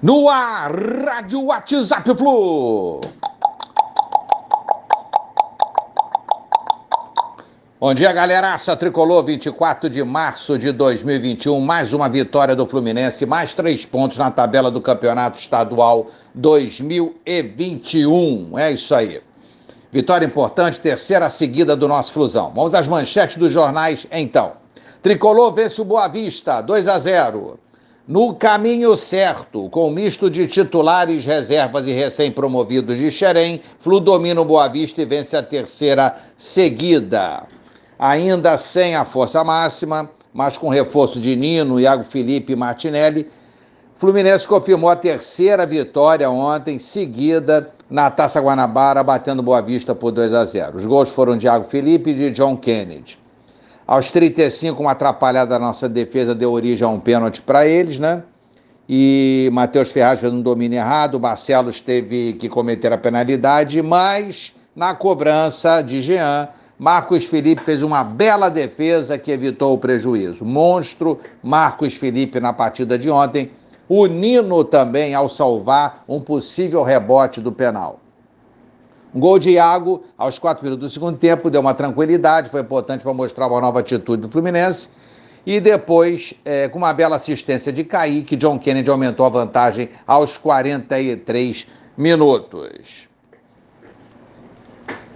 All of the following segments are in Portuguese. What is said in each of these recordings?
No ar, Rádio WhatsApp Flu. Bom dia, galeraça. Tricolor, 24 de março de 2021. Mais uma vitória do Fluminense, mais três pontos na tabela do Campeonato Estadual 2021. É isso aí. Vitória importante, terceira seguida do nosso Flusão. Vamos às manchetes dos jornais, então. Tricolor vence o Boa Vista, 2 a 0 no caminho certo, com misto de titulares, reservas e recém-promovidos de Xerém, Flu domina o Boa Vista e vence a terceira seguida. Ainda sem a força máxima, mas com reforço de Nino, Iago Felipe e Martinelli, Fluminense confirmou a terceira vitória ontem, seguida na Taça Guanabara, batendo Boa Vista por 2 a 0. Os gols foram de Iago Felipe e de John Kennedy. Aos 35, uma atrapalhada da nossa defesa deu origem a um pênalti para eles, né? E Matheus Ferraz fez um domínio errado, o Barcelos teve que cometer a penalidade, mas na cobrança de Jean, Marcos Felipe fez uma bela defesa que evitou o prejuízo. Monstro Marcos Felipe na partida de ontem. O Nino também ao salvar um possível rebote do penal. Um gol de Iago aos quatro minutos do segundo tempo deu uma tranquilidade, foi importante para mostrar uma nova atitude do Fluminense. E depois, é, com uma bela assistência de Kaique, John Kennedy aumentou a vantagem aos 43 minutos.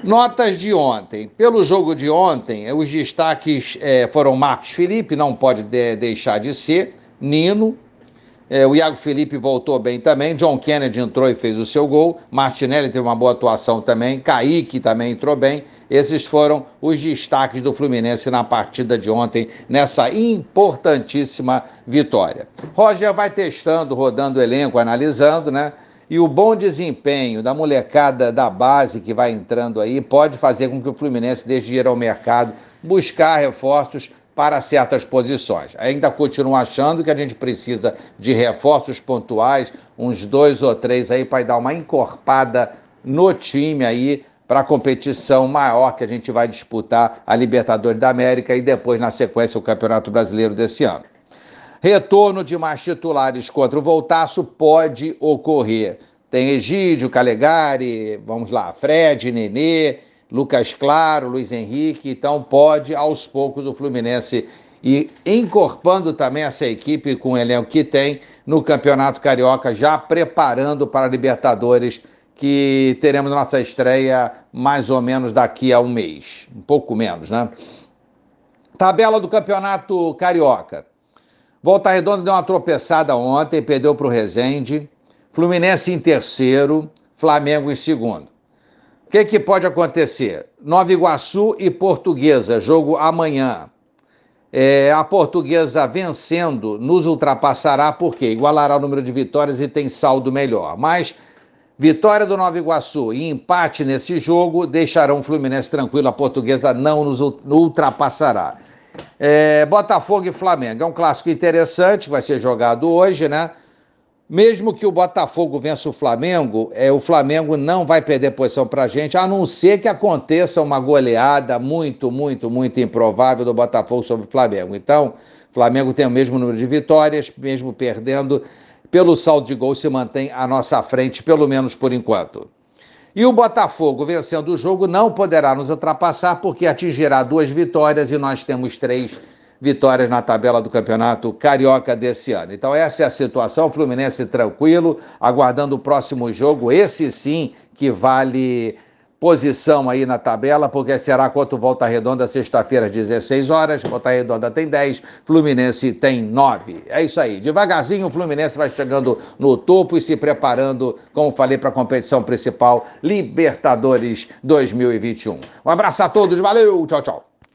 Notas de ontem. Pelo jogo de ontem, os destaques é, foram Marcos Felipe, não pode de, deixar de ser, Nino, é, o Iago Felipe voltou bem também. John Kennedy entrou e fez o seu gol. Martinelli teve uma boa atuação também. Kaique também entrou bem. Esses foram os destaques do Fluminense na partida de ontem, nessa importantíssima vitória. Roger vai testando, rodando o elenco, analisando, né? E o bom desempenho da molecada da base que vai entrando aí pode fazer com que o Fluminense deixe ir ao mercado, buscar reforços para certas posições. Ainda continuo achando que a gente precisa de reforços pontuais, uns dois ou três aí para dar uma encorpada no time aí para a competição maior que a gente vai disputar a Libertadores da América e depois na sequência o Campeonato Brasileiro desse ano. Retorno de mais titulares contra o Voltaço pode ocorrer. Tem Egídio, Calegari, vamos lá, Fred, Nenê, Lucas Claro, Luiz Henrique, então pode aos poucos o Fluminense ir encorpando também essa equipe com o elenco que tem no Campeonato Carioca, já preparando para a Libertadores, que teremos nossa estreia mais ou menos daqui a um mês, um pouco menos, né? Tabela do Campeonato Carioca. Volta Redonda deu uma tropeçada ontem, perdeu para o Resende. Fluminense em terceiro, Flamengo em segundo que, que pode acontecer? Nova Iguaçu e Portuguesa, jogo amanhã. É, a Portuguesa vencendo nos ultrapassará, porque igualará o número de vitórias e tem saldo melhor. Mas vitória do Nova Iguaçu e empate nesse jogo deixarão o Fluminense tranquilo, a Portuguesa não nos ultrapassará. É, Botafogo e Flamengo é um clássico interessante, vai ser jogado hoje, né? Mesmo que o Botafogo vença o Flamengo, é, o Flamengo não vai perder posição para a gente, a não ser que aconteça uma goleada muito, muito, muito improvável do Botafogo sobre o Flamengo. Então, o Flamengo tem o mesmo número de vitórias, mesmo perdendo, pelo saldo de gol se mantém à nossa frente, pelo menos por enquanto. E o Botafogo, vencendo o jogo, não poderá nos ultrapassar, porque atingirá duas vitórias e nós temos três vitórias na tabela do campeonato carioca desse ano. Então, essa é a situação. Fluminense tranquilo, aguardando o próximo jogo. Esse sim que vale posição aí na tabela, porque será contra o Volta Redonda sexta-feira às 16 horas. Volta Redonda tem 10, Fluminense tem 9. É isso aí. Devagarzinho o Fluminense vai chegando no topo e se preparando, como falei, para a competição principal Libertadores 2021. Um abraço a todos, valeu, tchau, tchau.